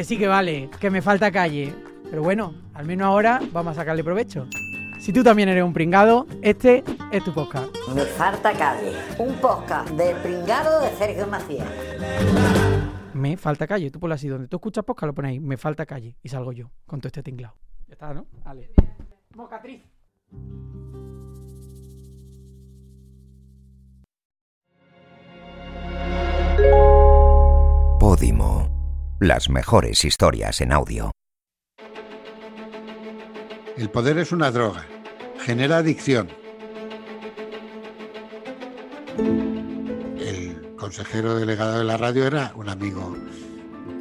que sí que vale, que me falta calle. Pero bueno, al menos ahora vamos a sacarle provecho. Si tú también eres un pringado, este es tu podcast. Me falta calle. Un podcast del pringado de Sergio Macías. Me falta calle. Tú ponlo así, donde tú escuchas podcast lo pones ahí. Me falta calle. Y salgo yo con todo este tinglado. Ya está, ¿no? Vale. Mocatriz. Podimo. Las mejores historias en audio. El poder es una droga. Genera adicción. El consejero delegado de la radio era un amigo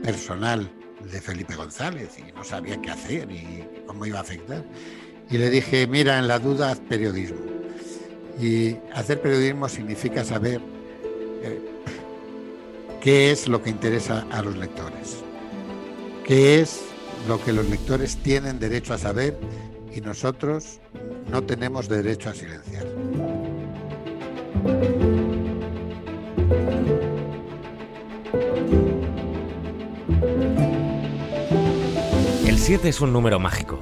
personal de Felipe González y no sabía qué hacer y cómo iba a afectar. Y le dije, mira, en la duda haz periodismo. Y hacer periodismo significa saber eh, qué es lo que interesa a los lectores, qué es lo que los lectores tienen derecho a saber y nosotros no tenemos derecho a silenciar. El 7 es un número mágico.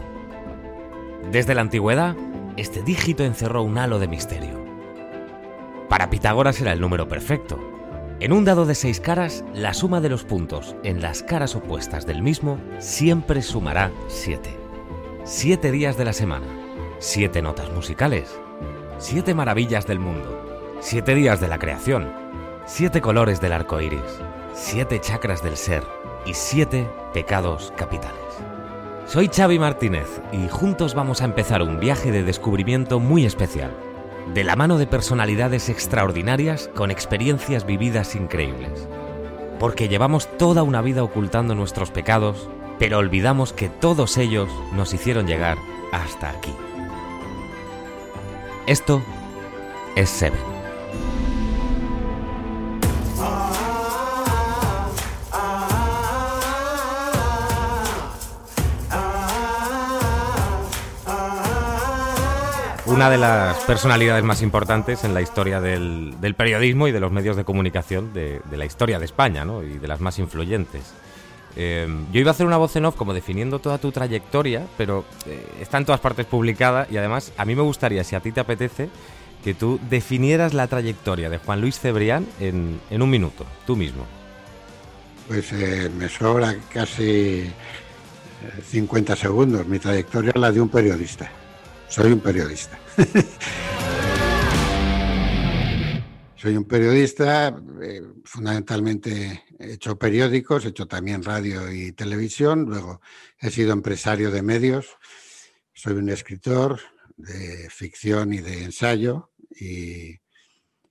Desde la antigüedad, este dígito encerró un halo de misterio. Para Pitágoras era el número perfecto. En un dado de seis caras, la suma de los puntos en las caras opuestas del mismo siempre sumará 7. Siete días de la semana, siete notas musicales, siete maravillas del mundo, siete días de la creación, siete colores del arco iris, siete chakras del ser y siete pecados capitales. Soy Xavi Martínez y juntos vamos a empezar un viaje de descubrimiento muy especial, de la mano de personalidades extraordinarias con experiencias vividas increíbles. Porque llevamos toda una vida ocultando nuestros pecados, pero olvidamos que todos ellos nos hicieron llegar hasta aquí. Esto es Seven. Una de las personalidades más importantes en la historia del, periodismo y de los medios de comunicación de, la historia de España, ¿no? Y de las más influyentes. Eh, yo iba a hacer una voz en off como definiendo toda tu trayectoria, pero eh, está en todas partes publicada y además a mí me gustaría, si a ti te apetece, que tú definieras la trayectoria de Juan Luis Cebrián en, en un minuto, tú mismo. Pues eh, me sobra casi eh, 50 segundos. Mi trayectoria es la de un periodista. Soy un periodista. Soy un periodista, eh, fundamentalmente he hecho periódicos, he hecho también radio y televisión, luego he sido empresario de medios, soy un escritor de ficción y de ensayo y,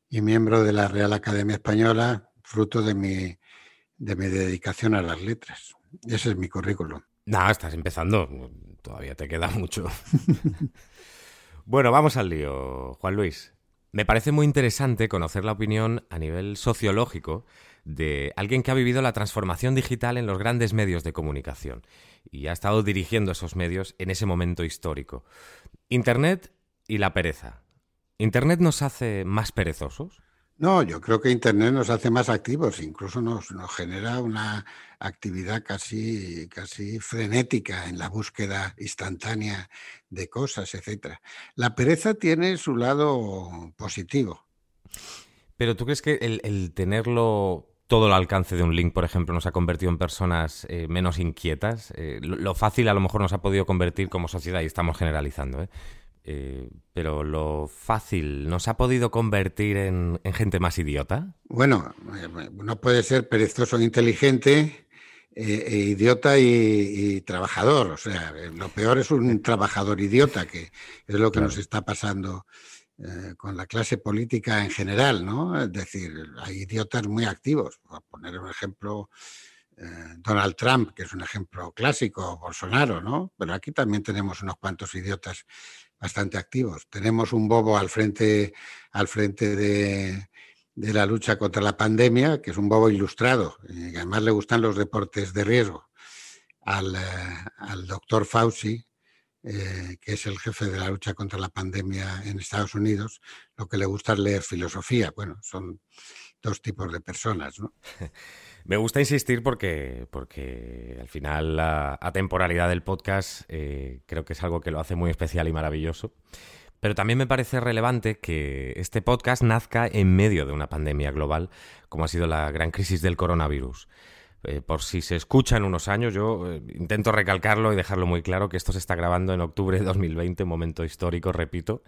y miembro de la Real Academia Española, fruto de mi, de mi dedicación a las letras. Ese es mi currículum. No, estás empezando, todavía te queda mucho. bueno, vamos al lío, Juan Luis. Me parece muy interesante conocer la opinión a nivel sociológico de alguien que ha vivido la transformación digital en los grandes medios de comunicación y ha estado dirigiendo esos medios en ese momento histórico. Internet y la pereza. ¿Internet nos hace más perezosos? No, yo creo que Internet nos hace más activos, incluso nos, genera una actividad casi, casi frenética en la búsqueda instantánea de cosas, etcétera. La pereza tiene su lado positivo. Pero ¿tú crees que el, el tenerlo todo al alcance de un link, por ejemplo, nos ha convertido en personas eh, menos inquietas? Eh, lo, lo, fácil a lo mejor nos ha podido convertir como sociedad, y estamos generalizando, ¿eh? Eh, pero lo fácil nos ha podido convertir en, en gente más idiota. Bueno, uno puede ser perezoso e inteligente, eh, e idiota y, y, trabajador. O sea, lo peor es un trabajador idiota, que es lo que claro. nos está pasando eh, con la clase política en general, ¿no? Es decir, hay idiotas muy activos. Por poner un ejemplo, Donald Trump, que es un ejemplo clásico, Bolsonaro, ¿no? Pero aquí también tenemos unos cuantos idiotas bastante activos. Tenemos un bobo al frente, al frente de, la lucha contra la pandemia, que es un bobo ilustrado, y que además le gustan los deportes de riesgo. Al, eh, al doctor Fauci, eh, que es el jefe de la lucha contra la pandemia en Estados Unidos, lo que le gusta es leer filosofía. Bueno, son dos tipos de personas, ¿no? Me gusta insistir porque, porque al final la atemporalidad del podcast eh, creo que es algo que lo hace muy especial y maravilloso. Pero también me parece relevante que este podcast nazca en medio de una pandemia global, como ha sido la gran crisis del coronavirus. Eh, por si se escucha en unos años, yo eh, intento recalcarlo y dejarlo muy claro que esto se está grabando en octubre de 2020, un momento histórico, repito.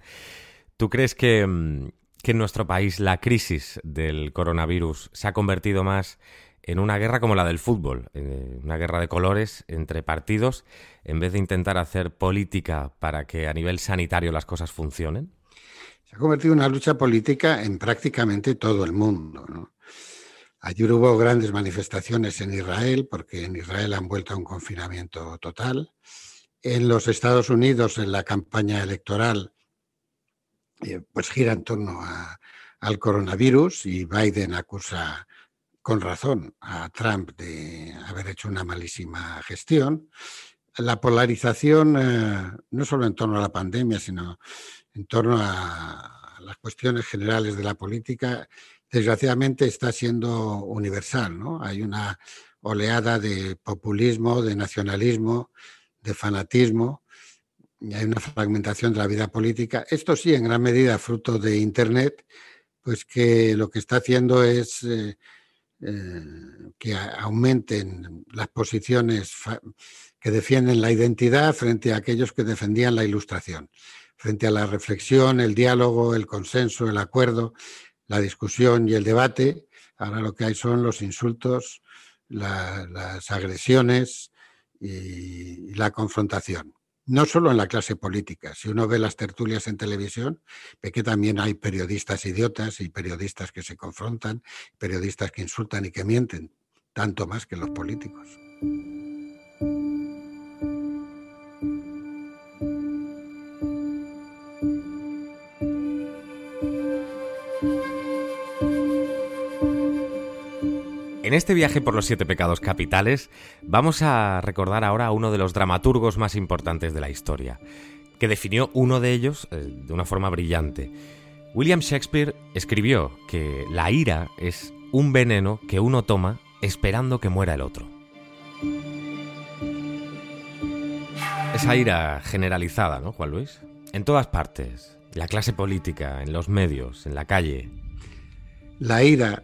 ¿Tú crees que, mm, que en nuestro país la crisis del coronavirus se ha convertido más en una guerra como la del fútbol, eh, una guerra de colores entre partidos, en vez de intentar hacer política para que a nivel sanitario las cosas funcionen? Se ha convertido una lucha política en prácticamente todo el mundo. Ayer hubo grandes manifestaciones en Israel, porque en Israel han vuelto a un confinamiento total. En los Estados Unidos, en la campaña electoral, eh, pues gira en torno al coronavirus y Biden acusa con razón a Trump de haber hecho una malísima gestión. La polarización, eh, no solo en torno a la pandemia, sino en torno a las cuestiones generales de la política, desgraciadamente está siendo universal. ¿no? Hay una oleada de populismo, de nacionalismo, de fanatismo, y hay una fragmentación de la vida política. Esto sí, en gran medida, fruto de Internet, pues que lo que está haciendo es eh, eh, que aumenten las posiciones que defienden la identidad frente a aquellos que defendían la ilustración, frente a la reflexión, el diálogo, el consenso, el acuerdo, la discusión y el debate. Ahora lo que hay son los insultos, las agresiones y la confrontación no solo en la clase política. Si uno ve las tertulias en televisión, ve que también hay periodistas idiotas y periodistas que se confrontan, periodistas que insultan y que mienten, tanto más que los políticos. En este viaje por los siete pecados capitales vamos a recordar ahora a uno de los dramaturgos más importantes de la historia, que definió uno de ellos eh, de una forma brillante. William Shakespeare escribió que la ira es un veneno que uno toma esperando que muera el otro. Esa ira generalizada, ¿no, Juan Luis? En todas partes, la clase política, en los medios, en la calle. La ira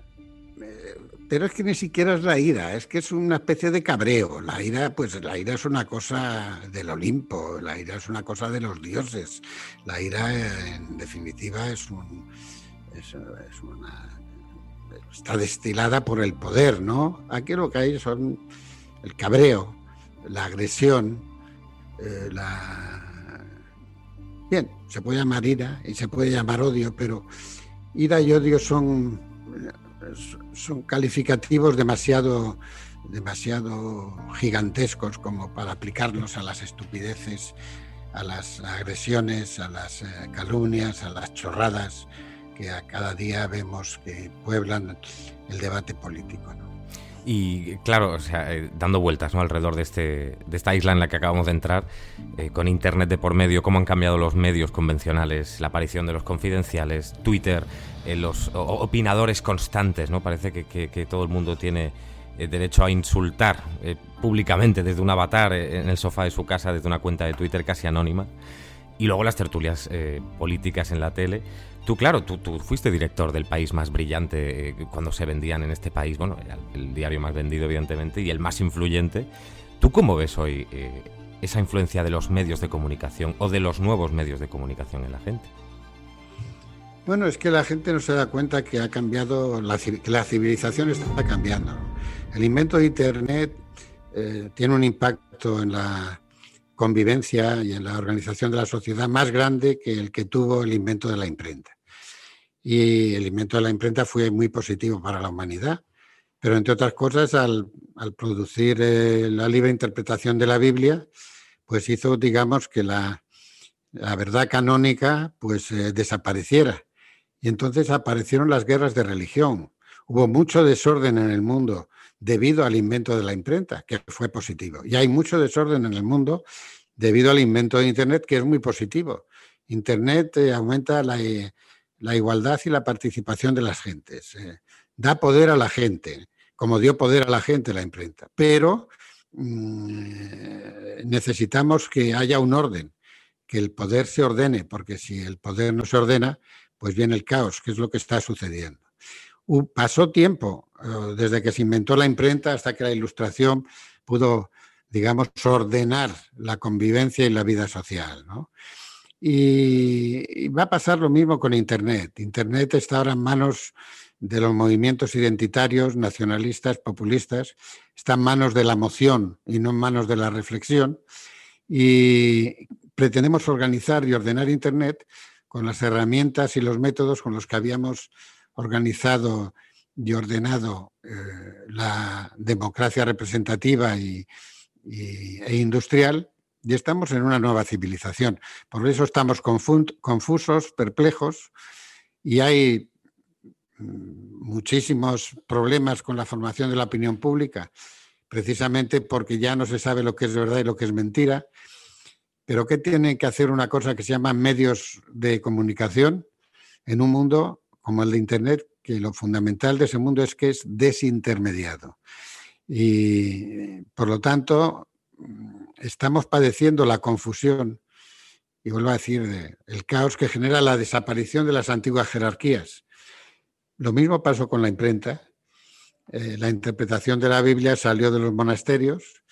pero es que ni siquiera es la ira, es que es una especie de cabreo. La ira, pues la ira es una cosa del Olimpo, la ira es una cosa de los dioses. La ira, en definitiva, es un. Es, una, está destilada por el poder, ¿no? Aquí lo que hay son el cabreo, la agresión, eh, la. Bien, se puede llamar ira y se puede llamar odio, pero ira y odio son son calificativos demasiado, demasiado gigantescos como para aplicarlos a las estupideces, a las agresiones, a las eh, calumnias, a las chorradas que a cada día vemos que pueblan el debate político. Y claro, o sea, eh, dando vueltas ¿no? alrededor de, este, de esta isla en la que acabamos de entrar, eh, con Internet de por medio, cómo han cambiado los medios convencionales, la aparición de los confidenciales, Twitter, eh, los opinadores constantes, ¿no? Parece que, todo el mundo tiene derecho a insultar públicamente desde un avatar en el sofá de su casa, desde una cuenta de Twitter casi anónima. Y luego las tertulias políticas en la tele Tú, claro, tú, fuiste director del país más brillante eh, cuando se vendían en este país, bueno, el, diario más vendido, evidentemente, y el más influyente. ¿Tú cómo ves hoy eh, esa influencia de los medios de comunicación o de los nuevos medios de comunicación en la gente? Bueno, es que la gente no se da cuenta que ha cambiado, la, que la civilización está cambiando. El invento de Internet eh, tiene un impacto en la convivencia y en la organización de la sociedad más grande que el que tuvo el invento de la imprenta y el invento de la imprenta fue muy positivo para la humanidad. Pero entre otras cosas, al, producir eh, la libre interpretación de la Biblia, pues hizo, digamos, que la, verdad canónica pues eh, desapareciera. Y entonces aparecieron las guerras de religión. Hubo mucho desorden en el mundo debido al invento de la imprenta, que fue positivo. Y hay mucho desorden en el mundo debido al invento de Internet, que es muy positivo. Internet eh, aumenta la, la igualdad y la participación de las gentes. Eh, da poder a la gente, como dio poder a la gente la imprenta. Pero mm, necesitamos que haya un orden, que el poder se ordene, porque si el poder no se ordena, pues viene el caos, que es lo que está sucediendo. pasó tiempo eh, desde que se inventó la imprenta hasta que la ilustración pudo, digamos, ordenar la convivencia y la vida social. Y, va a pasar lo mismo con Internet. Internet está ahora en manos de los movimientos identitarios, nacionalistas, populistas, está en manos de la moción y no en manos de la reflexión. Y pretendemos organizar y ordenar Internet con las herramientas y los métodos con los que habíamos organizado y ordenado eh, la democracia representativa y, e industrial, y estamos en una nueva civilización. Por eso estamos confusos, perplejos, y hay mm, muchísimos problemas con la formación de la opinión pública, precisamente porque ya no se sabe lo que es verdad y lo que es mentira, pero ¿qué tiene que hacer una cosa que se llama medios de comunicación en un mundo como el de Internet, que lo fundamental de ese mundo es que es desintermediado? Y por lo tanto, estamos padeciendo la confusión, y vuelvo a decir, el caos que genera la desaparición de las antiguas jerarquías. Lo mismo pasó con la imprenta. Eh, la interpretación de la Biblia salió de los monasterios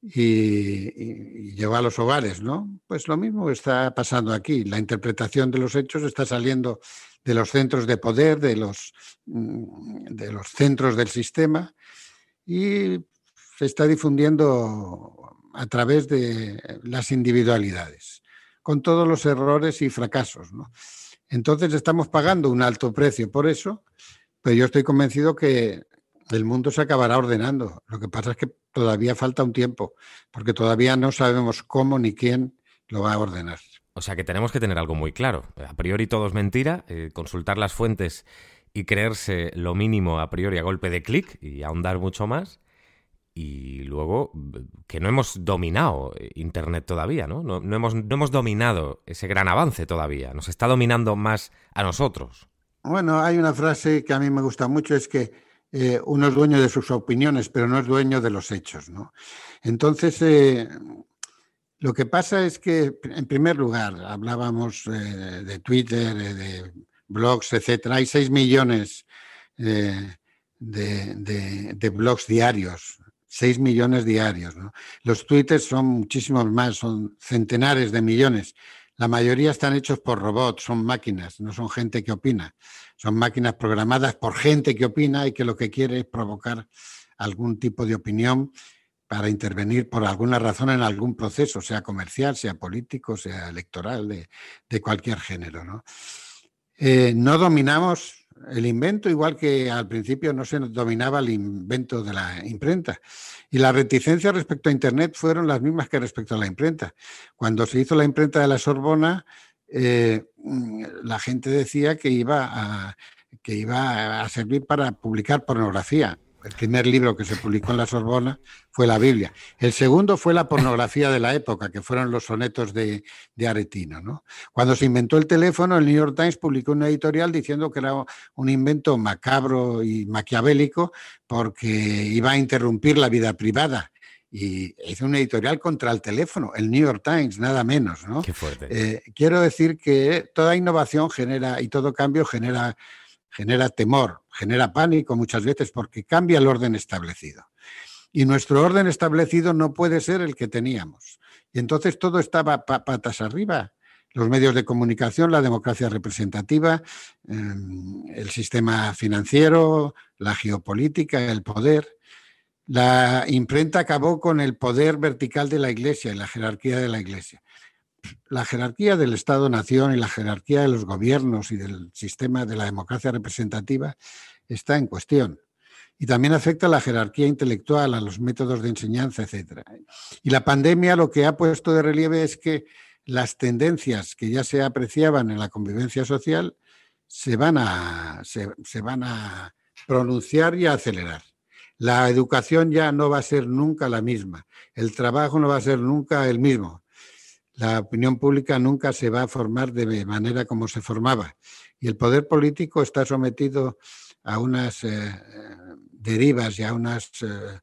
y, llegó a los hogares, ¿no? Pues lo mismo está pasando aquí. La interpretación de los hechos está saliendo de los centros de poder, de los, mm, de los centros del sistema y se está difundiendo a través de las individualidades, con todos los errores y fracasos. ¿no? Entonces estamos pagando un alto precio por eso, pero yo estoy convencido que el mundo se acabará ordenando. Lo que pasa es que todavía falta un tiempo, porque todavía no sabemos cómo ni quién lo va a ordenar. O sea que tenemos que tener algo muy claro. A priori todo es mentira, eh, consultar las fuentes y creerse lo mínimo a priori a golpe de clic y ahondar mucho más. Y luego que no hemos dominado Internet todavía, ¿no? No, hemos, no hemos dominado ese gran avance todavía. Nos está dominando más a nosotros. Bueno, hay una frase que a mí me gusta mucho, es que eh, uno es dueño de sus opiniones, pero no es dueño de los hechos. ¿no? Entonces, eh, lo que pasa es que, en primer lugar, hablábamos eh, de Twitter, de blogs, etcétera. Hay 6 millones de, de, blogs diarios, 6 millones diarios. ¿no? Los twitters son muchísimos más, son centenares de millones. La mayoría están hechos por robots, son máquinas, no son gente que opina. Son máquinas programadas por gente que opina y que lo que quiere es provocar algún tipo de opinión para intervenir por alguna razón en algún proceso, sea comercial, sea político, sea electoral, de, cualquier género. ¿no? Eh, no dominamos el invento, igual que al principio no se dominaba el invento de la imprenta. Y las reticencias respecto a Internet fueron las mismas que respecto a la imprenta. Cuando se hizo la imprenta de la Sorbona, eh, mm, la gente decía que iba, que iba a servir para publicar pornografía. El primer libro que se publicó en la Sorbona fue la Biblia. El segundo fue la pornografía de la época, que fueron los sonetos de, Aretino. ¿no? Cuando se inventó el teléfono, el New York Times publicó una editorial diciendo que era un invento macabro y maquiavélico porque iba a interrumpir la vida privada y hizo una editorial contra el teléfono, el New York Times, nada menos. ¿no? Qué fuerte. Eh, quiero decir que toda innovación genera y todo cambio genera genera temor, genera pánico muchas veces porque cambia el orden establecido. Y nuestro orden establecido no puede ser el que teníamos. Y entonces todo estaba patas arriba. Los medios de comunicación, la democracia representativa, em, el sistema financiero, la geopolítica, el poder. La imprenta acabó con el poder vertical de la Iglesia y la jerarquía de la Iglesia la jerarquía del Estado-Nación y la jerarquía de los gobiernos y del sistema de la democracia representativa está en cuestión. Y también afecta a la jerarquía intelectual, a los métodos de enseñanza, etc. Y la pandemia lo que ha puesto de relieve es que las tendencias que ya se apreciaban en la convivencia social se van a, se van a pronunciar y a acelerar. La educación ya no va a ser nunca la misma, el trabajo no va a ser nunca el mismo, la opinión pública nunca se va a formar de manera como se formaba. Y el poder político está sometido a unas eh, derivas y a unas, eh,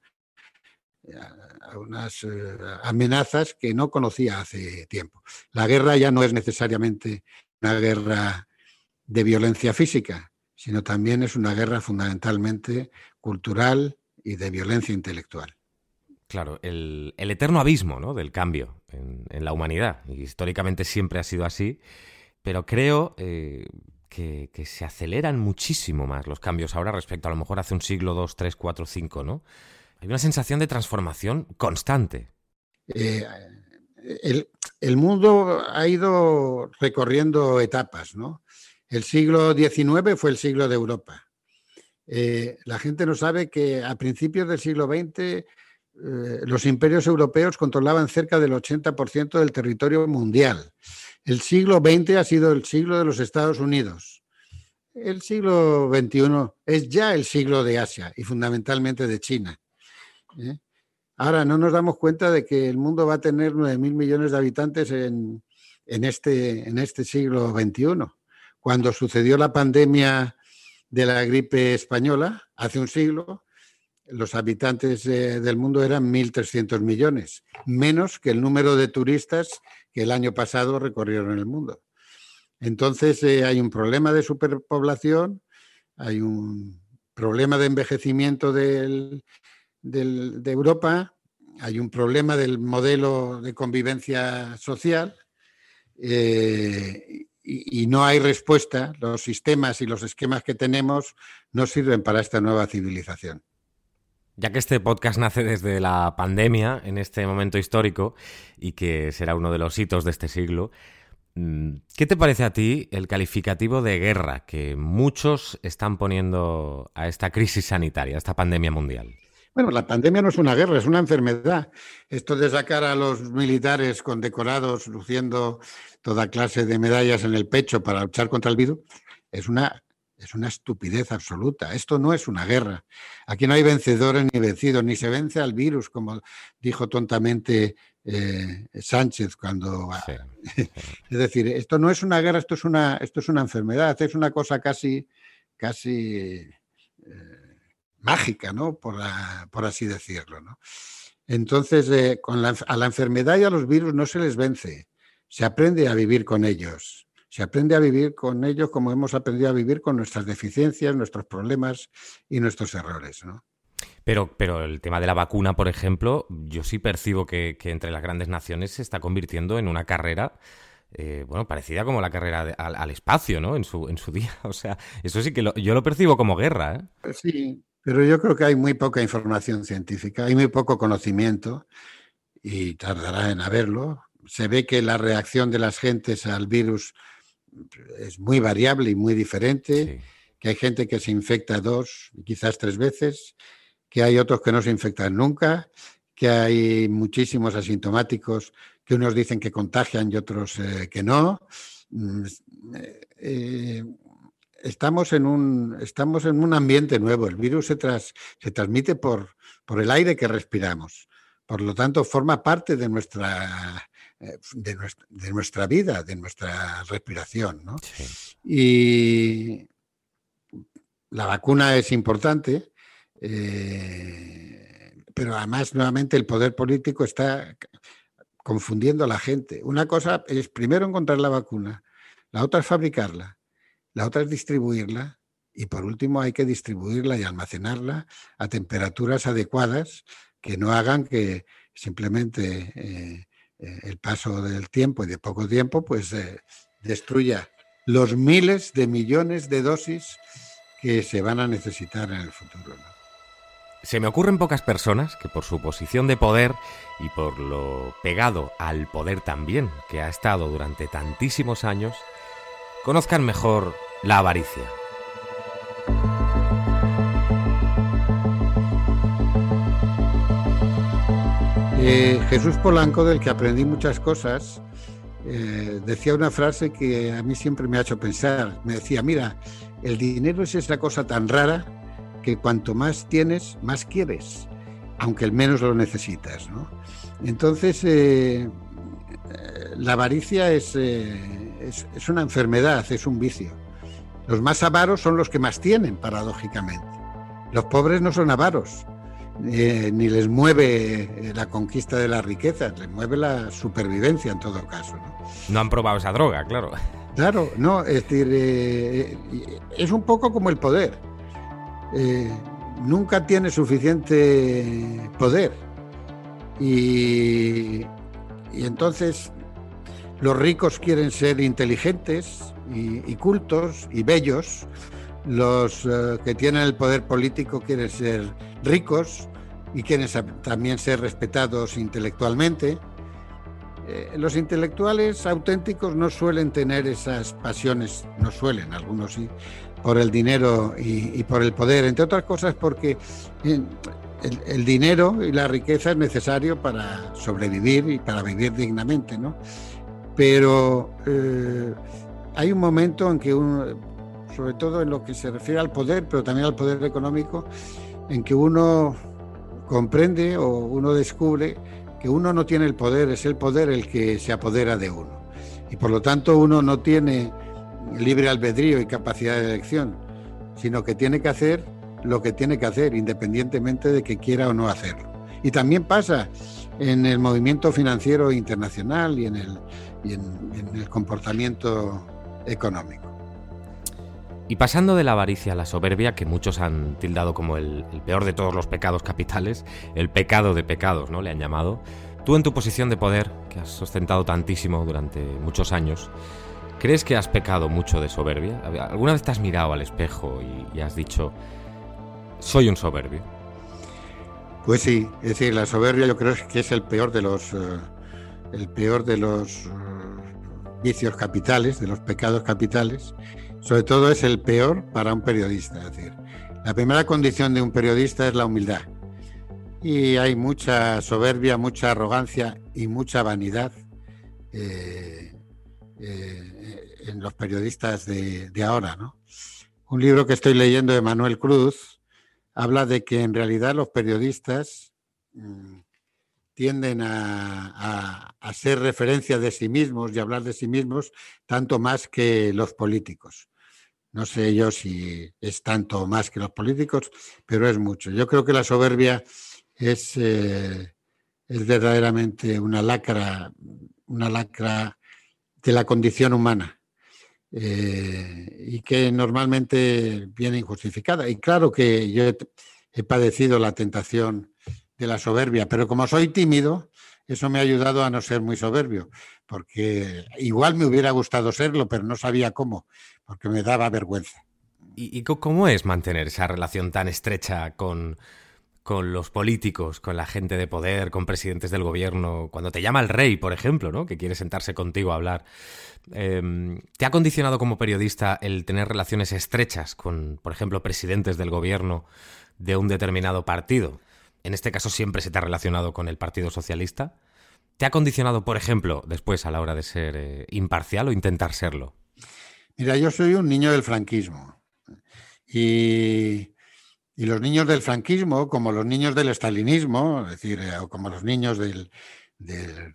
eh, amenazas que no conocía hace tiempo. La guerra ya no es necesariamente una guerra de violencia física, sino también es una guerra fundamentalmente cultural y de violencia intelectual. Claro, el, eterno abismo ¿no? del cambio en, la humanidad. Históricamente siempre ha sido así, pero creo eh, que, se aceleran muchísimo más los cambios ahora respecto a lo mejor hace un siglo, dos, tres, cuatro, cinco, ¿no? Hay una sensación de transformación constante. Eh, el, mundo ha ido recorriendo etapas, ¿no? El siglo XIX fue el siglo de Europa. Eh, la gente no sabe que a principios del siglo XX eh, los imperios europeos controlaban cerca del 80% del territorio mundial. El siglo XX ha sido el siglo de los Estados Unidos. El siglo XXI es ya el siglo de Asia y fundamentalmente de China. ¿eh? Ahora no nos damos cuenta de que el mundo va a tener 9.000 millones de habitantes en, este, en este siglo XXI. Cuando sucedió la pandemia de la gripe española, hace un siglo, los habitantes del mundo eran 1.300 millones, menos que el número de turistas que el año pasado recorrieron el mundo. Entonces eh, hay un problema de superpoblación, hay un problema de envejecimiento de Europa, hay un problema del modelo de convivencia social eh, y, no hay respuesta. Los sistemas y los esquemas que tenemos no sirven para esta nueva civilización. Ya que este podcast nace desde la pandemia, en este momento histórico, y que será uno de los hitos de este siglo, mm, ¿qué te parece a ti el calificativo de guerra que muchos están poniendo a esta crisis sanitaria, a esta pandemia mundial? Bueno, la pandemia no es una guerra, es una enfermedad. Esto de sacar a los militares condecorados luciendo toda clase de medallas en el pecho para luchar contra el virus es una es una estupidez absoluta. Esto no es una guerra. Aquí no hay vencedores ni vencidos, ni se vence al virus, como dijo tontamente eh, Sánchez cuando... es decir, esto no es una guerra, esto es una, esto es una enfermedad, es una cosa casi, casi eh, mágica, ¿no? Por, por, así decirlo, ¿no? Entonces, eh, con a la enfermedad y a los virus no se les vence, se aprende a vivir con ellos se aprende a vivir con ellos como hemos aprendido a vivir con nuestras deficiencias, nuestros problemas y nuestros errores. ¿no? Pero, pero el tema de la vacuna, por ejemplo, yo sí percibo que, entre las grandes naciones se está convirtiendo en una carrera eh, bueno, parecida como la carrera al, espacio, ¿no? En su, en su día. O sea, eso sí que yo lo percibo como guerra. ¿eh? Pues sí, pero yo creo que hay muy poca información científica, hay muy poco conocimiento y tardará en haberlo. Se ve que la reacción de las gentes al virus es muy variable y muy diferente, que hay gente que se infecta dos, quizás tres veces, que hay otros que no se infectan nunca, que hay muchísimos asintomáticos que unos dicen que contagian y otros eh, que no. Mm, eh, estamos, en un, estamos en un ambiente nuevo. El virus se, se transmite por, por el aire que respiramos. Por lo tanto, forma parte de nuestra eh, de, nuestra, vida, de nuestra respiración. Y la vacuna es importante, eh, pero además nuevamente el poder político está confundiendo a la gente. Una cosa es primero encontrar la vacuna, la otra es fabricarla, la otra es distribuirla y por último hay que distribuirla y almacenarla a temperaturas adecuadas que no hagan que simplemente eh, eh, el paso del tiempo y de poco tiempo, pues eh, destruya los miles de millones de dosis que se van a necesitar en el futuro. Se me ocurren pocas personas que por su posición de poder y por lo pegado al poder también que ha estado durante tantísimos años, conozcan mejor la avaricia. Eh, Jesús Polanco, del que aprendí muchas cosas, eh, decía una frase que a mí siempre me ha hecho pensar. Me decía, mira, el dinero es esa cosa tan rara que cuanto más tienes, más quieres, aunque el menos lo necesitas. Entonces, eh, la avaricia es, es una enfermedad, es un vicio. Los más avaros son los que más tienen, paradójicamente. los pobres no son avaros, eh, ni les mueve eh, la conquista de las riquezas, les mueve la supervivencia en todo caso. ¿no? No han probado esa droga, claro. Claro, no, es decir, eh, es un poco como el poder. nunca tiene suficiente poder. Y, y, entonces los ricos quieren ser inteligentes y, y cultos y bellos, los eh, que tienen el poder político quieren ser ricos y quieren también ser respetados intelectualmente. Eh, los intelectuales auténticos no suelen tener esas pasiones, no suelen, algunos sí, por el dinero y, por el poder, entre otras cosas porque el, dinero y la riqueza es necesario para sobrevivir y para vivir dignamente, ¿no? Pero eh, hay un momento en que uno, sobre todo en lo que se refiere al poder, pero también al poder económico, en que uno comprende o uno descubre que uno no tiene el poder, es el poder el que se apodera de uno. Y por lo tanto uno no tiene libre albedrío y capacidad de elección, sino que tiene que hacer lo que tiene que hacer, independientemente de que quiera o no hacerlo. Y también pasa en el movimiento financiero internacional y en el, y en, el comportamiento económico. Y pasando de la avaricia a la soberbia, que muchos han tildado como el, peor de todos los pecados capitales, el pecado de pecados, ¿no? Le han llamado. Tú en tu posición de poder, que has sustentado tantísimo durante muchos años, ¿crees que has pecado mucho de soberbia? ¿Alguna vez te has mirado al espejo y, has dicho, soy un soberbio? Pues sí, es decir, la soberbia yo creo que es el peor de los, eh, el peor de los eh, vicios capitales, de los pecados capitales sobre todo es el peor para un periodista. Es decir, la primera condición de un periodista es la humildad. Y hay mucha soberbia, mucha arrogancia y mucha vanidad eh, eh, en los periodistas de, ahora. ¿no? Un libro que estoy leyendo de Manuel Cruz habla de que en realidad los periodistas mm, tienden a, a, ser referencia de sí mismos y hablar de sí mismos tanto más que los políticos. No sé yo si es tanto más que los políticos, pero es mucho. Yo creo que la soberbia es, eh, es verdaderamente una lacra, una lacra de la condición humana eh, y que normalmente viene injustificada. Y claro que yo he padecido la tentación de la soberbia, pero como soy tímido, eso me ha ayudado a no ser muy soberbio, porque igual me hubiera gustado serlo, pero no sabía cómo, porque me daba vergüenza. ¿Y, cómo es mantener esa relación tan estrecha con, con los políticos, con la gente de poder, con presidentes del gobierno, cuando te llama el rey, por ejemplo, ¿no? que quiere sentarse contigo a hablar, em, ¿te ha condicionado como periodista el tener relaciones estrechas con, por ejemplo, presidentes del gobierno de un determinado partido? En este caso siempre se te ha relacionado con el Partido Socialista. ¿Te ha condicionado, por ejemplo, después a la hora de ser eh, imparcial o intentar serlo? Mira, yo soy un niño del franquismo. Y, los niños del franquismo, como los niños del estalinismo, es decir, eh, o como los niños del,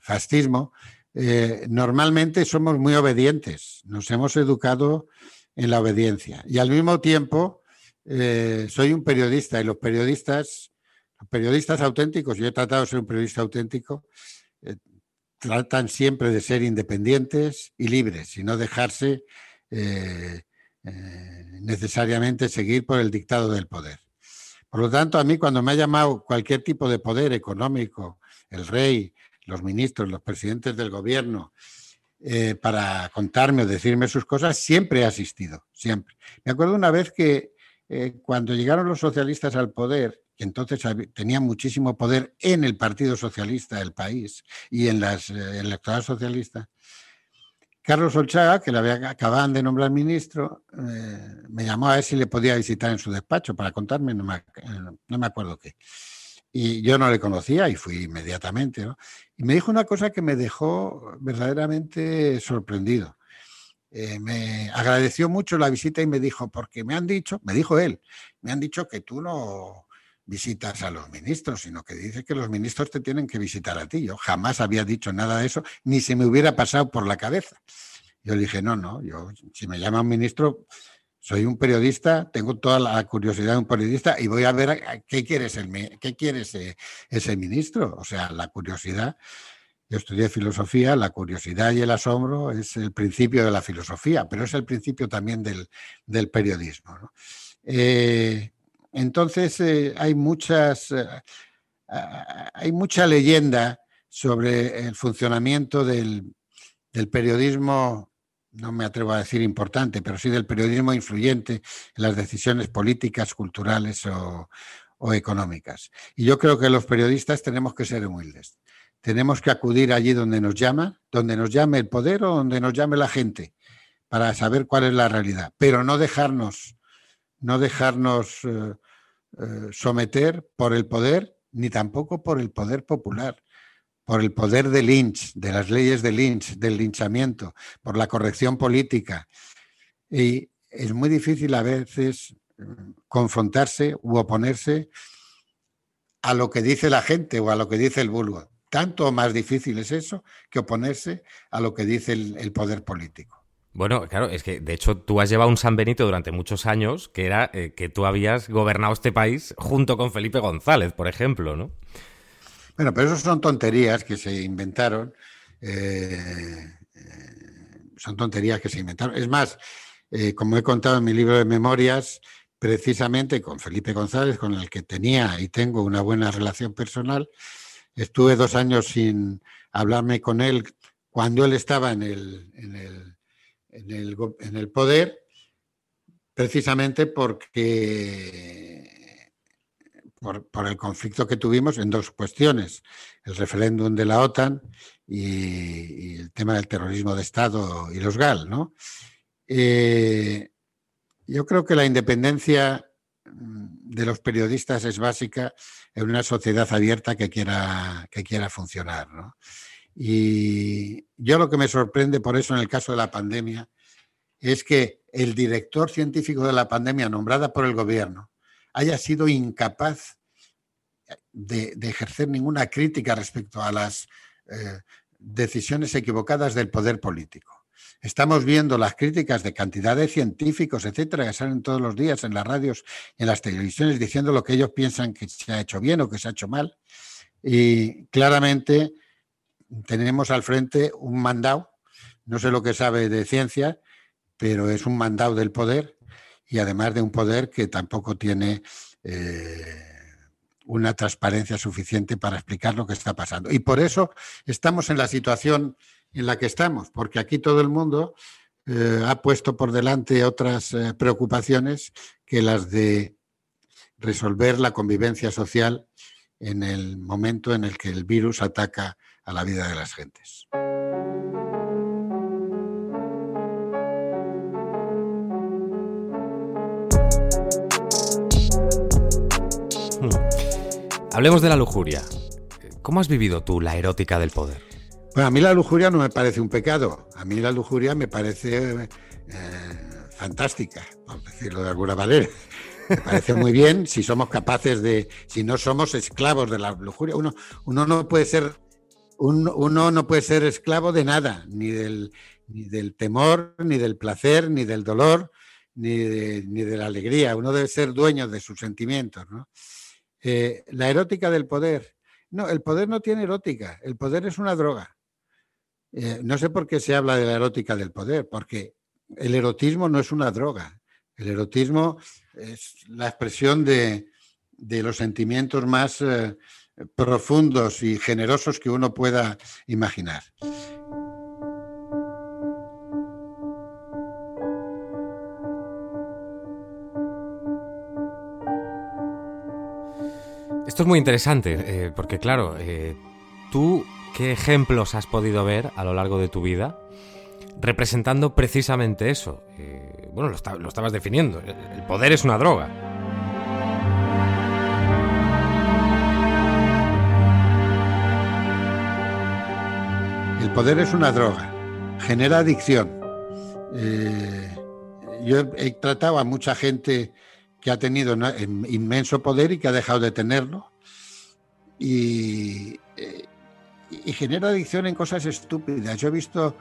fascismo, eh, normalmente somos muy obedientes. Nos hemos educado en la obediencia. Y al mismo tiempo, soy un periodista y los periodistas, periodistas auténticos, yo he tratado de ser un periodista auténtico, tratan siempre de ser independientes y libres y no dejarse eh, eh, necesariamente seguir por el dictado del poder. Por lo tanto, a mí cuando me ha llamado cualquier tipo de poder económico, el rey, los ministros, los presidentes del gobierno, eh, para contarme o decirme sus cosas, siempre he asistido, siempre. Me acuerdo una vez que cuando llegaron los socialistas al poder, entonces tenían muchísimo poder en el Partido Socialista del país y en las electorales socialistas, Carlos Olchaga, que le había, acababan de nombrar ministro, eh, me llamó a ver si le podía visitar en su despacho para contarme, no me, eh, acuerdo qué. Y yo no le conocía y fui inmediatamente. Y me dijo una cosa que me dejó verdaderamente sorprendido. Eh, me agradeció mucho la visita y me dijo, porque me han dicho, me dijo él, me han dicho que tú no, visitas a los ministros, sino que dice que los ministros te tienen que visitar a ti. Yo jamás había dicho nada de eso, ni se me hubiera pasado por la cabeza. Yo le dije, no, no, yo si me llama un ministro, Soy un periodista, tengo toda la curiosidad de un periodista y voy a ver qué quiere, qué quiere ese, ministro. O sea, la curiosidad. Yo estudié filosofía, la curiosidad y el asombro es el principio de la filosofía, pero es el principio también del, periodismo. Eh, entonces, eh, hay muchas, eh, hay mucha leyenda sobre el funcionamiento del, del periodismo no me atrevo a decir importante, pero sí del periodismo influyente en las decisiones políticas, culturales o, económicas. Y yo creo que los periodistas tenemos que ser humildes. Tenemos que acudir allí donde nos llama, donde nos llame el poder o donde nos llame la gente, para saber cuál es la realidad, pero no dejarnos, no dejarnos eh, eh, someter por el poder ni tampoco por el poder popular por el poder de Lynch, de las leyes de Lynch, del linchamiento, por la corrección política. Y es muy difícil a veces mm, confrontarse u oponerse a lo que dice la gente o a lo que dice el vulgo. Tanto más difícil es eso que oponerse a lo que dice el, poder político. Bueno, claro, es que de hecho tú has llevado un San Benito durante muchos años, que era eh, que tú habías gobernado este país junto con Felipe González, por ejemplo, ¿no? Bueno, pero eso son tonterías que se inventaron. Eh, eh, son tonterías que se inventaron. Es más, eh, como he contado en mi libro de memorias, precisamente con Felipe González, con el que tenía y tengo una buena relación personal, estuve dos años sin hablarme con él cuando él estaba en el, en el, en el, poder, precisamente porque por, el conflicto que tuvimos en dos cuestiones, el referéndum de la OTAN y, el tema del terrorismo de Estado y los GAL. ¿no? Eh, yo creo que la independencia mm, de los periodistas es básica en una sociedad abierta que quiera, que quiera funcionar. Y yo lo que me sorprende por eso en el caso de la pandemia es que el director científico de la pandemia nombrada por el gobierno haya sido incapaz de, ejercer ninguna crítica respecto a las eh, decisiones equivocadas del poder político. Estamos viendo las críticas de cantidad de científicos, etcétera, que salen todos los días en las radios y en las televisiones diciendo lo que ellos piensan que se ha hecho bien o que se ha hecho mal. Y claramente tenemos al frente un mandado, no sé lo que sabe de ciencia, pero es un mandado del poder y además de un poder que tampoco tiene eh, una transparencia suficiente para explicar lo que está pasando. Y por eso estamos en la situación en la que estamos, porque aquí todo el mundo eh, ha puesto por delante otras eh, preocupaciones que las de resolver la convivencia social en el momento en el que el virus ataca a la vida de las gentes. Hablemos de la lujuria. ¿Cómo has vivido tú la erótica del poder? Bueno, a mí la lujuria no me parece un pecado. A mí la lujuria me parece eh, fantástica, por decirlo de alguna manera. Me parece muy bien si somos capaces de, si no somos esclavos de la lujuria. Uno, uno no puede ser, uno no puede ser esclavo de nada, ni del, ni del temor, ni del placer, ni del dolor, ni de, ni de la alegría. Uno debe ser dueño de sus sentimientos. Eh, la erótica del poder. No, el poder no tiene erótica, el poder es una droga. Eh, no sé por qué se habla de la erótica del poder, porque el erotismo no es una droga. El erotismo es la expresión de, los sentimientos más eh, profundos y generosos que uno pueda imaginar. Esto es muy interesante, eh, porque claro, eh, tú, ¿qué ejemplos has podido ver a lo largo de tu vida representando precisamente eso? Eh, bueno, lo, estabas definiendo, el poder es una droga. El poder es una droga, genera adicción. yo he tratado a mucha gente que ha tenido inmenso poder y que ha dejado de tenerlo. Y, eh, y genera adicción en cosas estúpidas. Yo he visto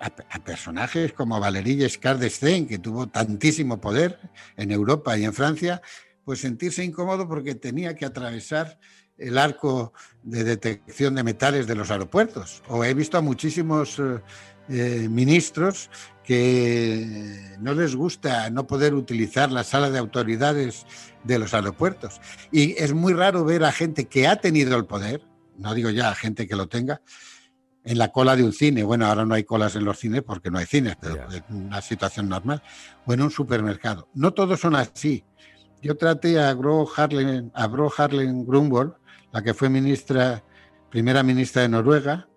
a, personajes como Valéry Giscard d'Estaing, que tuvo tantísimo poder en Europa y en Francia, pues sentirse incómodo porque tenía que atravesar el arco de detección de metales de los aeropuertos. O he visto a muchísimos eh, eh, ministros que no les gusta no poder utilizar la sala de autoridades de los aeropuertos. Y es muy raro ver a gente que ha tenido el poder, no digo ya a gente que lo tenga, en la cola de un cine. Bueno, ahora no hay colas en los cines porque no hay cines, pero es una situación normal. O en un supermercado. No todos son así. Yo traté a Gro Harlem, a Gro Harlem Grunwald, la que fue ministra, primera ministra de Noruega,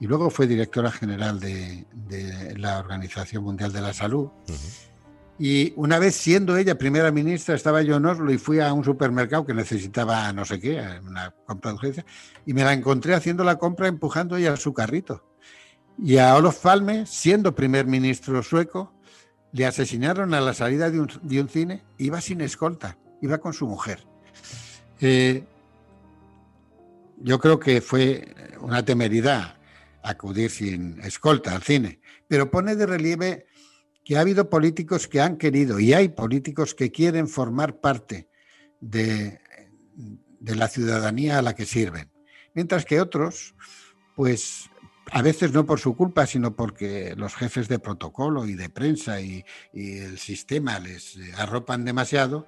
y luego fue directora general de, la Organización Mundial de la Salud. Y una vez siendo ella primera ministra, estaba yo en Oslo y fui a un supermercado que necesitaba no sé qué, una compra de urgencia, y me la encontré haciendo la compra empujando ella su carrito. Y a Olof Palme, siendo primer ministro sueco, le asesinaron a la salida de un, cine, iba sin escolta, iba con su mujer. Eh, yo creo que fue una temeridad acudir sin escolta al cine, pero pone de relieve que ha habido políticos que han querido y hay políticos que quieren formar parte de, la ciudadanía a la que sirven, mientras que otros, pues a veces no por su culpa, sino porque los jefes de protocolo y de prensa y, el sistema les arropan demasiado,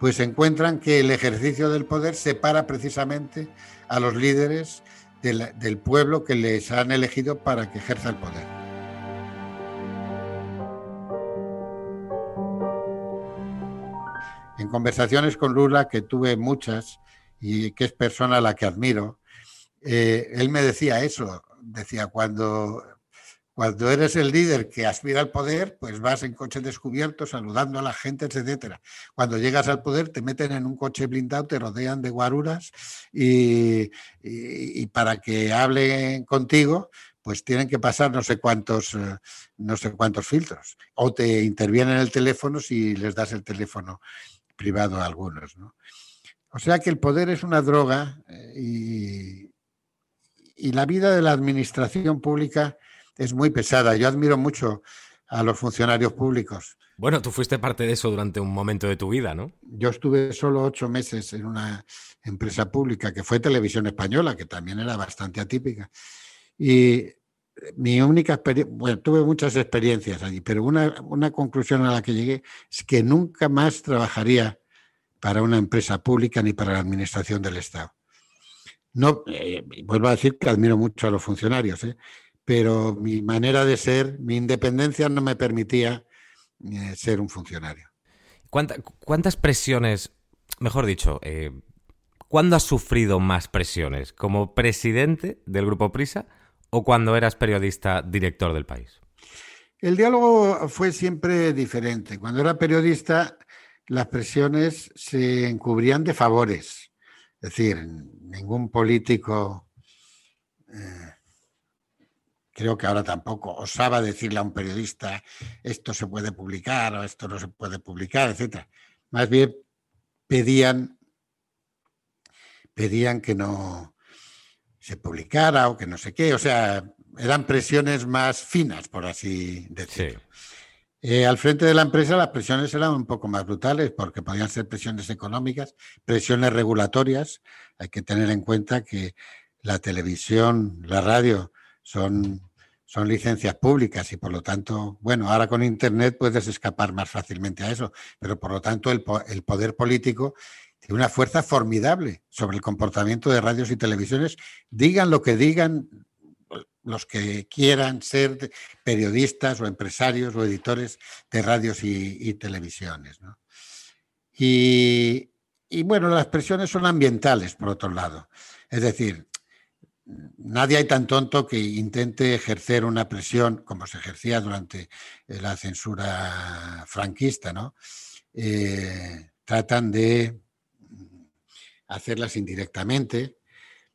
pues encuentran que el ejercicio del poder separa precisamente a los líderes del pueblo que les han elegido para que ejerza el poder. En conversaciones con Lula, que tuve muchas y que es persona a la que admiro, eh, él me decía eso, decía, cuando, cuando eres el líder que aspira al poder, pues vas en coche descubierto saludando a la gente, etcétera. Cuando llegas al poder te meten en un coche blindado, te rodean de guaruras y, y para que hablen contigo, pues tienen que pasar no sé cuántos, eh, no sé cuántos filtros. O te intervienen el teléfono si les das el teléfono privado a algunos. ¿no? O sea que el poder es una droga eh, y, y la vida de la administración pública es muy pesada. Yo admiro mucho a los funcionarios públicos. Bueno, tú fuiste parte de eso durante un momento de tu vida, ¿no? Yo estuve solo ocho meses en una empresa pública que fue Televisión Española, que también era bastante atípica. Y mi única experiencia, bueno, tuve muchas experiencias allí, pero una, una, conclusión a la que llegué es que nunca más trabajaría para una empresa pública ni para la administración del Estado. No, eh, vuelvo a decir que admiro mucho a los funcionarios, ¿eh? Pero mi manera de ser, mi independencia no me permitía eh, ser un funcionario. ¿Cuántas presiones, mejor dicho, ¿cuándo has sufrido más presiones? ¿Como presidente del Grupo Prisa o cuando eras periodista director del país? El diálogo fue siempre diferente. Cuando era periodista, las presiones se encubrían de favores. Es decir, ningún político, eh, creo que ahora tampoco, osaba decirle a un periodista esto se puede publicar o esto no se puede publicar, etc. Más bien pedían, pedían que no, se publicara o que no sé qué. O sea, eran presiones más finas, por así decirlo. Eh, al frente de la empresa las presiones eran un poco más brutales porque podían ser presiones económicas, presiones regulatorias. Hay que tener en cuenta que la televisión, la radio son, son licencias públicas y por lo tanto, bueno, ahora con Internet puedes escapar más fácilmente a eso, pero por lo tanto el, el poder político tiene una fuerza formidable sobre el comportamiento de radios y televisiones, digan lo que digan los que quieran ser periodistas o empresarios o editores de radios y, televisiones. Y, y, bueno, las presiones son ambientales, por otro lado. Es decir, nadie hay tan tonto que intente ejercer una presión como se ejercía durante la censura franquista, ¿no? Eh, tratan de hacerlas indirectamente.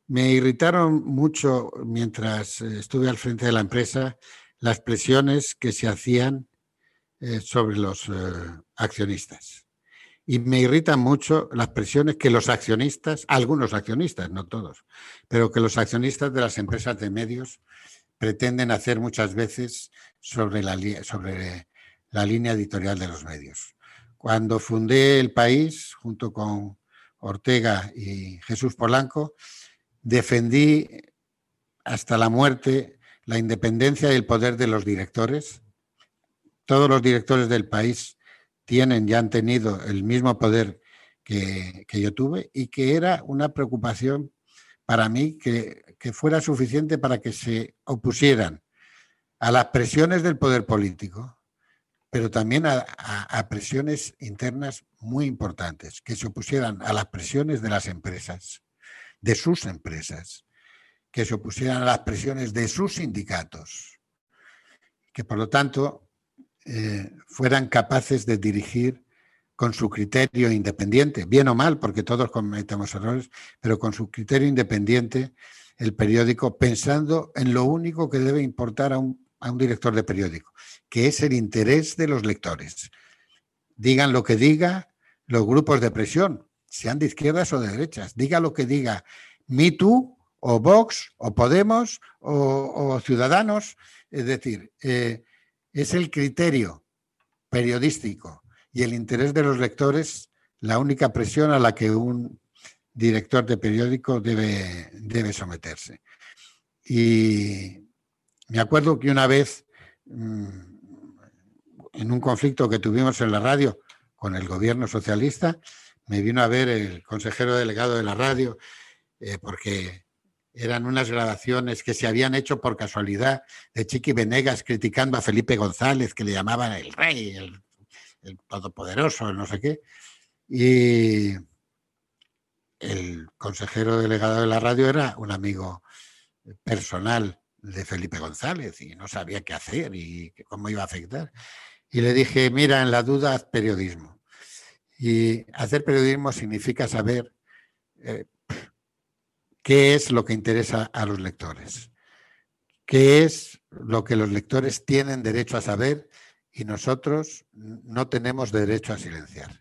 Me irritaron mucho mientras eh, estuve al frente de la empresa las presiones que se hacían eh, sobre los eh, accionistas. Y me irritan mucho las presiones que los accionistas, algunos accionistas, no todos, pero que los accionistas de las empresas de medios pretenden hacer muchas veces sobre la, sobre la línea editorial de los medios. Cuando fundé el país, junto con Ortega y Jesús Polanco, defendí hasta la muerte la independencia y el poder de los directores. Todos los directores del país tienen y han tenido el mismo poder que, yo tuve y que era una preocupación para mí que, fuera suficiente para que se opusieran a las presiones del poder político, pero también a, a, presiones internas muy importantes, que se opusieran a las presiones de las empresas, de sus empresas, que se opusieran a las presiones de sus sindicatos, que por lo tanto eh, fueran capaces de dirigir con su criterio independiente, bien o mal, porque todos cometemos errores, pero con su criterio independiente el periódico, pensando en lo único que debe importar a un, director de periódico, que es el interés de los lectores. Digan lo que diga los grupos de presión, sean de izquierdas o de derechas, diga lo que diga Me Too o Vox o Podemos o, Ciudadanos, es decir, eh, es el criterio periodístico y el interés de los lectores la única presión a la que un director de periódico debe, debe someterse. Y me acuerdo que una vez, mm, en un conflicto que tuvimos en la radio con el gobierno socialista, me vino a ver el consejero delegado de la radio, eh, porque eran unas grabaciones que se habían hecho por casualidad de Chiqui Venegas criticando a Felipe González, que le llamaban el rey, el, todopoderoso, el no sé qué. Y el consejero delegado de la radio era un amigo personal de Felipe González y no sabía qué hacer y cómo iba a afectar. Y le dije, mira, en la duda haz periodismo. Y hacer periodismo significa saber eh, qué es lo que interesa a los lectores, qué es lo que los lectores tienen derecho a saber y nosotros no tenemos derecho a silenciar.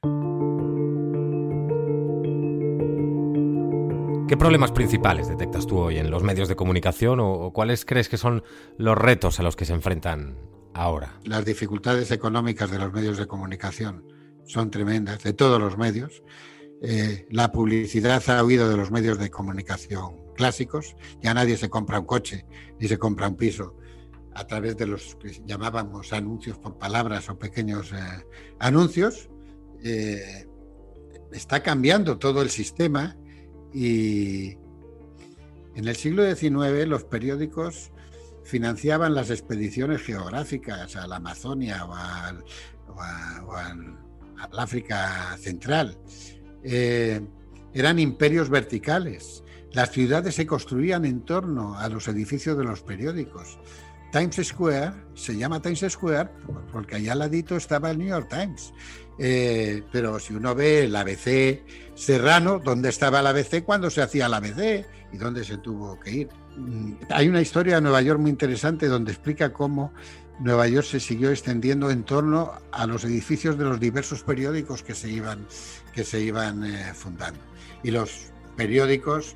¿Qué problemas principales detectas tú hoy en los medios de comunicación o, cuáles crees que son los retos a los que se enfrentan ahora? Las dificultades económicas de los medios de comunicación son tremendas, de todos los medios. Eh, la publicidad ha huido de los medios de comunicación clásicos. Ya nadie se compra un coche ni se compra un piso a través de los que llamábamos anuncios por palabras o pequeños eh, anuncios. Eh, está cambiando todo el sistema y en el siglo XIX los periódicos financiaban las expediciones geográficas a la Amazonia o, al, África Central. Eh, eran imperios verticales. Las ciudades se construían en torno a los edificios de los periódicos. Times Square se llama Times Square porque allá al ladito estaba el New York Times. Eh, pero si uno ve el ABC Serrano, ¿dónde estaba el ABC cuando se hacía el ABC y dónde se tuvo que ir? Mm, hay una historia de Nueva York muy interesante donde explica cómo Nueva York se siguió extendiendo en torno a los edificios de los diversos periódicos que se iban, que se iban eh, fundando. Y los periódicos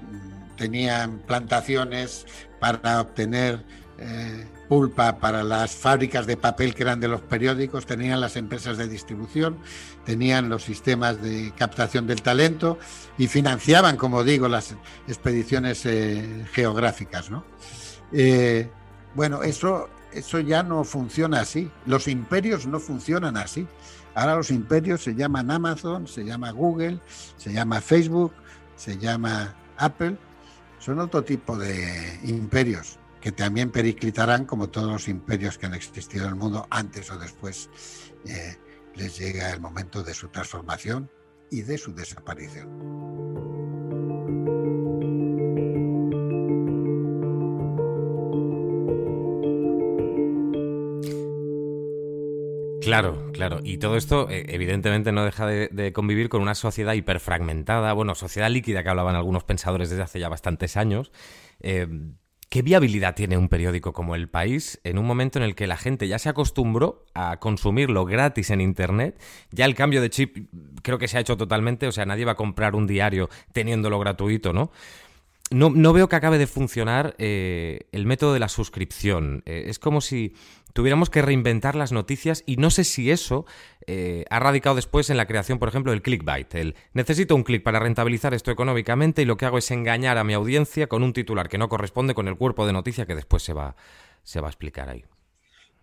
mm, tenían plantaciones para obtener eh, pulpa para las fábricas de papel que eran de los periódicos, tenían las empresas de distribución, tenían los sistemas de captación del talento y financiaban, como digo, las expediciones eh, geográficas. bueno, eso eso ya no funciona así. Los imperios no funcionan así. Ahora los imperios se llaman Amazon, se llama Google, se llama Facebook, se llama Apple. Son otro tipo de imperios que también periclitarán como todos los imperios que han existido en el mundo antes o después eh, les llega el momento de su transformación y de su desaparición. Claro, claro. Y todo esto, eh, evidentemente, no deja de, convivir con una sociedad hiperfragmentada, bueno, sociedad líquida que hablaban algunos pensadores desde hace ya bastantes años. Eh, ¿Qué viabilidad tiene un periódico como El País en un momento en el que la gente ya se acostumbró a consumirlo gratis en Internet? Ya el cambio de chip creo que se ha hecho totalmente, o sea, nadie va a comprar un diario teniéndolo gratuito, ¿no? no, no, veo que acabe de funcionar eh, el método de la suscripción. Es como si tuviéramos que reinventar las noticias y no sé si eso eh, ha radicado después en la creación, por ejemplo, del clickbait. El necesito un clic para rentabilizar esto económicamente y lo que hago es engañar a mi audiencia con un titular que no corresponde con el cuerpo de noticia que después se va, se va a explicar ahí.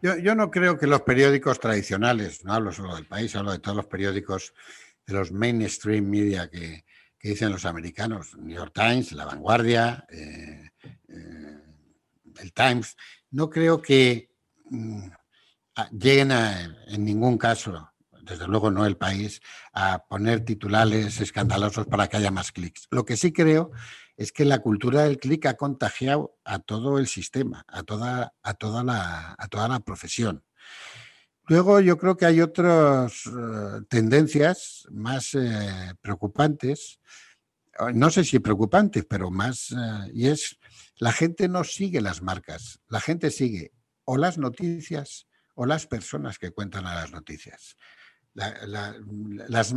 Yo, no creo que los periódicos tradicionales, no hablo solo del país, hablo de todos los periódicos de los mainstream media que, que dicen los americanos, New York Times, La Vanguardia, eh, eh, el Times, no creo que mm, lleguen en ningún caso, desde luego no el país, a poner titulares escandalosos para que haya más clics. Lo que sí creo es que la cultura del clic ha contagiado a todo el sistema, a toda, a toda, la, a toda la profesión. Luego yo creo que hay otras eh, tendencias más eh, preocupantes, no sé si preocupantes, pero más, eh, y es, la gente no sigue las marcas, la gente sigue o las noticias o las personas que cuentan a las noticias. las,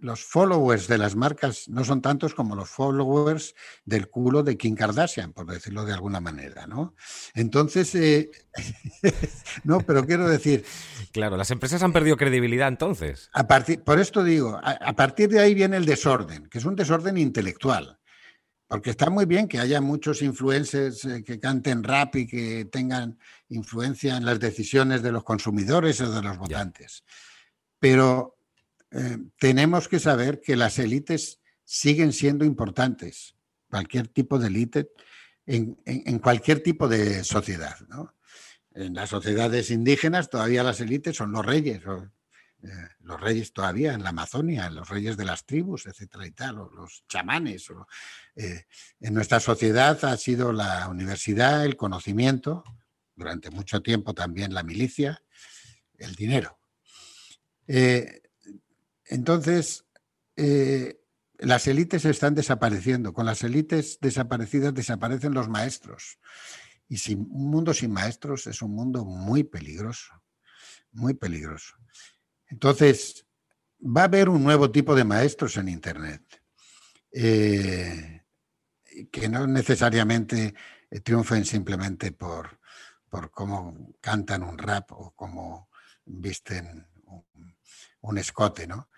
los followers de las marcas no son tantos como los followers del culo de Kim Kardashian, por decirlo de alguna manera, ¿no? Entonces, eh, no, pero quiero decir... Claro, las empresas han perdido credibilidad entonces. A partir, por esto digo, a, partir de ahí viene el desorden, que es un desorden intelectual. Porque está muy bien que haya muchos influencers eh, que canten rap y que tengan influencia en las decisiones de los consumidores o de los votantes. Pero eh, tenemos que saber que las élites siguen siendo importantes, cualquier tipo de élite, en, cualquier tipo de sociedad. En las sociedades indígenas todavía las élites son los reyes, eh, los reyes todavía en la Amazonia, los reyes de las tribus, etcétera y tal, los chamanes. Eh, en nuestra sociedad ha sido la universidad, el conocimiento, durante mucho tiempo también la milicia, el dinero. Entonces, eh, las élites están desapareciendo. Con las élites desaparecidas desaparecen los maestros. Y sin, un mundo sin maestros es un mundo muy peligroso, muy peligroso. Entonces, va a haber un nuevo tipo de maestros en Internet, eh, que no necesariamente triunfen simplemente por, por cómo cantan un rap o cómo visten un escote, ¿no?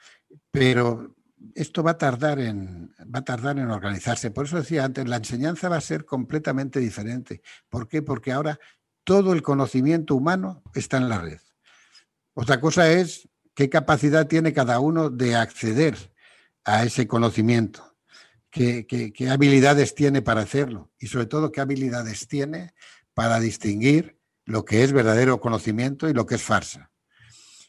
Pero esto va a tardar en va a tardar en organizarse. Por eso decía antes, la enseñanza va a ser completamente diferente. ¿Por qué? Porque ahora todo el conocimiento humano está en la red. Otra cosa es qué capacidad tiene cada uno de acceder a ese conocimiento, qué, habilidades tiene para hacerlo y sobre todo qué habilidades tiene para distinguir lo que es verdadero conocimiento y lo que es farsa.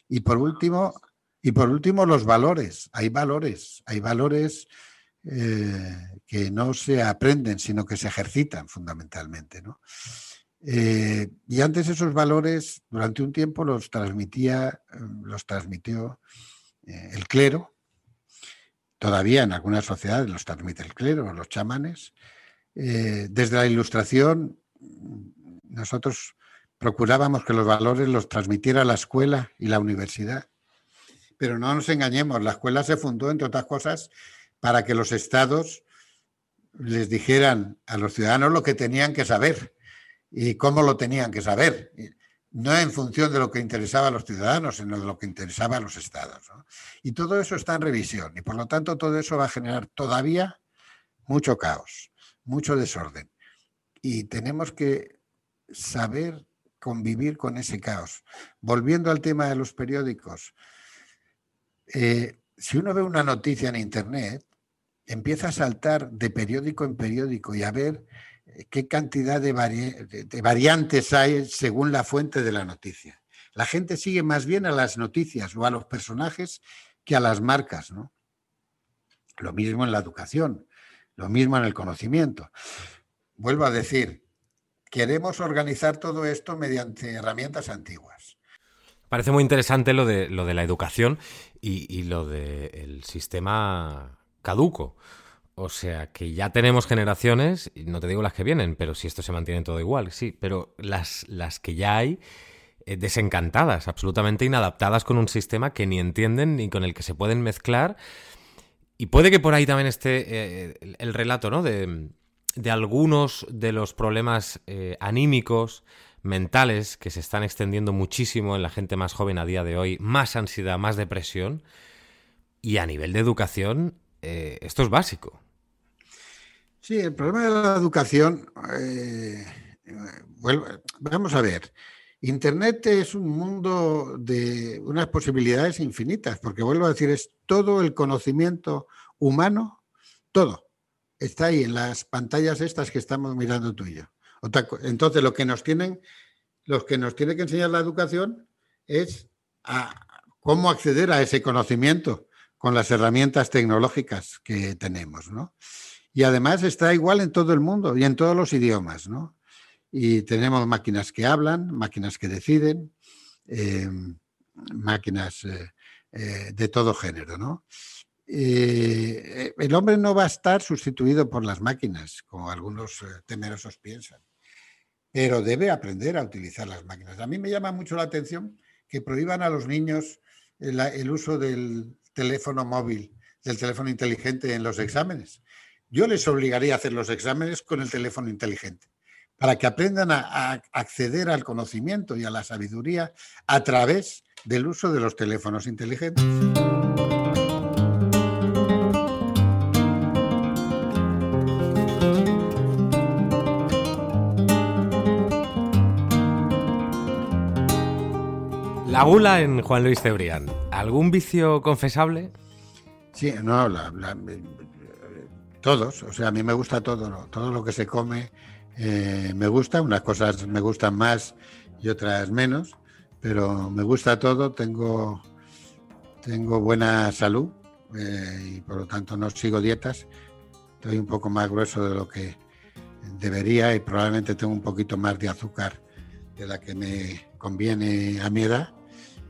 Y por último, y por último, los valores. Hay valores, hay valores eh, que no se aprenden, sino que se ejercitan fundamentalmente. Eh, y antes esos valores, durante un tiempo, los transmitía, los transmitió eh, el clero. Todavía en algunas sociedades los transmite el clero, los chamanes. desde la ilustración, nosotros procurábamos que los valores los transmitiera la escuela y la universidad pero no nos engañemos, la escuela se fundó, entre otras cosas, para que los estados les dijeran a los ciudadanos lo que tenían que saber y cómo lo tenían que saber. No en función de lo que interesaba a los ciudadanos, sino de lo que interesaba a los estados. Y todo eso está en revisión y por lo tanto todo eso va a generar todavía mucho caos, mucho desorden. Y tenemos que saber convivir con ese caos. Volviendo al tema de los periódicos, eh, si uno ve una noticia en Internet, empieza a saltar de periódico en periódico y a ver qué cantidad de, variantes hay según la fuente de la noticia. La gente sigue más bien a las noticias o a los personajes que a las marcas, ¿no? Lo mismo en la educación, lo mismo en el conocimiento. Vuelvo a decir, queremos organizar todo esto mediante herramientas antiguas. Parece muy interesante lo de, lo de la educación y, lo del sistema caduco. O sea, que ya tenemos generaciones, no te digo las que vienen, pero si esto se mantiene todo igual, sí, pero las, las que ya hay eh, desencantadas, absolutamente inadaptadas con un sistema que ni entienden ni con el que se pueden mezclar. Y puede que por ahí también esté eh, el, relato, ¿no? De, de algunos de los problemas eh, anímicos, mentales, que se están extendiendo muchísimo en la gente más joven a día de hoy, más ansiedad, más depresión. Y a nivel de educación, eh, esto es básico. Sí, el problema de la educación, eh, vamos a ver, Internet es un mundo de unas posibilidades infinitas, porque vuelvo a decir, es todo el conocimiento humano, todo, está ahí en las pantallas estas que estamos mirando tú y yo. Entonces, lo que nos tienen, los que nos tiene que enseñar la educación es a cómo acceder a ese conocimiento con las herramientas tecnológicas que tenemos, ¿no? Y además está igual en todo el mundo y en todos los idiomas, ¿no? Y tenemos máquinas que hablan, máquinas que deciden, eh, máquinas eh, eh, de todo género, ¿no? el hombre no va a estar sustituido por las máquinas, como algunos temerosos piensan, pero debe aprender a utilizar las máquinas. A mí me llama mucho la atención que prohíban a los niños el uso del teléfono móvil, del teléfono inteligente en los exámenes. Yo les obligaría a hacer los exámenes con el teléfono inteligente, para que aprendan a, acceder al conocimiento y a la sabiduría a través del uso de los teléfonos inteligentes. La gula en Juan Luis Cebrián. ¿Algún vicio confesable? Sí, no, la, todos, o sea, a mí me gusta todo, todo lo que se come eh, me gusta, unas cosas me gustan más y otras menos, pero me gusta todo, tengo, tengo buena salud eh, y por lo tanto no sigo dietas, estoy un poco más grueso de lo que debería y probablemente tengo un poquito más de azúcar de la que me conviene a mi edad,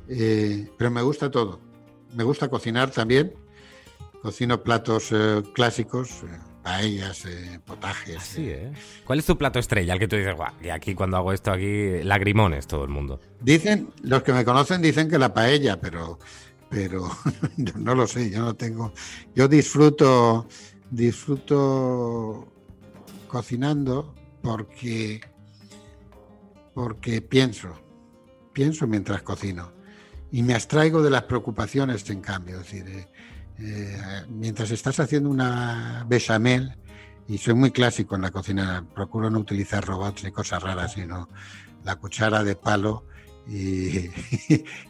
eh, pero me gusta todo, me gusta cocinar también Cocino platos eh, clásicos, eh, paellas, eh, potajes. Así. ¿Cuál es tu plato estrella? El que tú dices, guau, y aquí cuando hago esto, aquí lagrimones todo el mundo. Dicen, los que me conocen dicen que la paella, pero, pero no lo sé, yo no tengo. Yo disfruto, disfruto cocinando porque, porque pienso, pienso mientras cocino y me abstraigo de las preocupaciones en cambio. Es decir, eh, mientras estás haciendo una bechamel, y soy muy clásico en la cocina, procuro no utilizar robots ni cosas raras, sino la cuchara de palo y,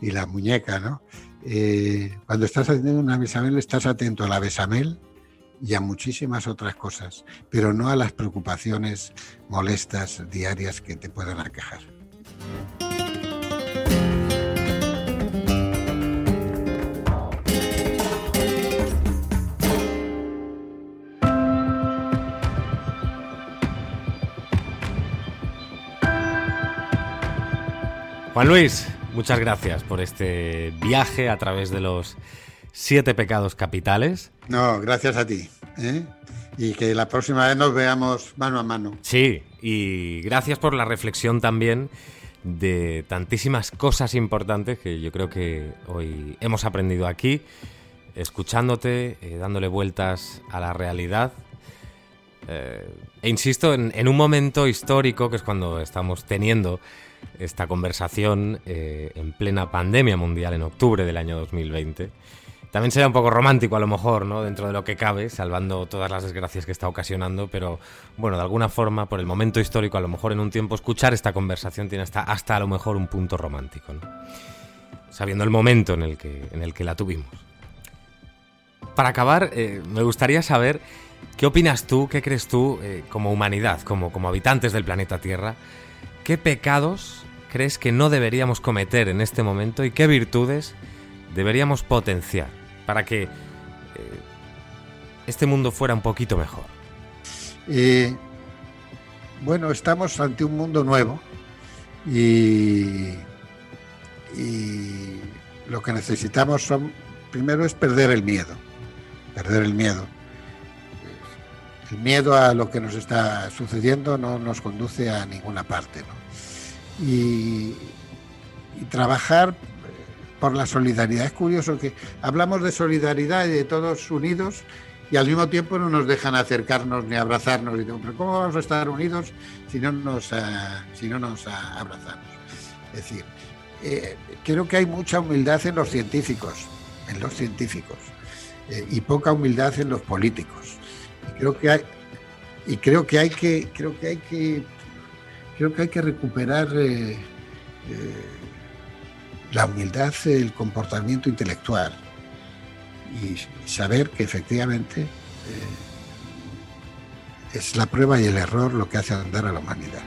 la muñeca, ¿no? Eh, cuando estás haciendo una bechamel estás atento a la bechamel y a muchísimas otras cosas, pero no a las preocupaciones molestas diarias que te puedan aquejar. Juan Luis, muchas gracias por este viaje a través de los siete pecados capitales. No, gracias a ti. ¿eh? Y que la próxima vez nos veamos mano a mano. Sí, y gracias por la reflexión también de tantísimas cosas importantes que yo creo que hoy hemos aprendido aquí, escuchándote, eh, dándole vueltas a la realidad. Eh, e insisto, en un momento histórico que es cuando estamos teniendo esta conversación eh, en plena pandemia mundial en octubre del año 2020. También será un poco romántico a lo mejor, ¿no? Dentro de lo que cabe, salvando todas las desgracias que está ocasionando, pero bueno, de alguna forma, por el momento histórico, a lo mejor en un tiempo escuchar esta conversación tiene hasta, hasta a lo mejor un punto romántico. Sabiendo el momento en el que, en el que la tuvimos. Para acabar, eh, me gustaría saber qué opinas tú, qué crees tú, eh, como humanidad, como, como habitantes del planeta Tierra, ¿Qué pecados crees que no deberíamos cometer en este momento y qué virtudes deberíamos potenciar para que eh, este mundo fuera un poquito mejor? bueno, estamos ante un mundo nuevo y, lo que necesitamos primero es perder el miedo, perder el miedo el miedo a lo que nos está sucediendo no nos conduce a ninguna parte. Y, trabajar por la solidaridad. Es curioso que hablamos de solidaridad y de todos unidos y al mismo tiempo no nos dejan acercarnos ni abrazarnos. Y digo, pero ¿cómo vamos a estar unidos si no nos, ah, si no nos ah, abrazamos? Es decir, eh, creo que hay mucha humildad en los científicos, en los científicos, eh, y poca humildad en los políticos. Creo que hay, y creo que hay que, creo que hay que, creo que hay que recuperar eh, la humildad, el comportamiento intelectual y saber que efectivamente es la prueba y el error lo que hace andar a la humanidad.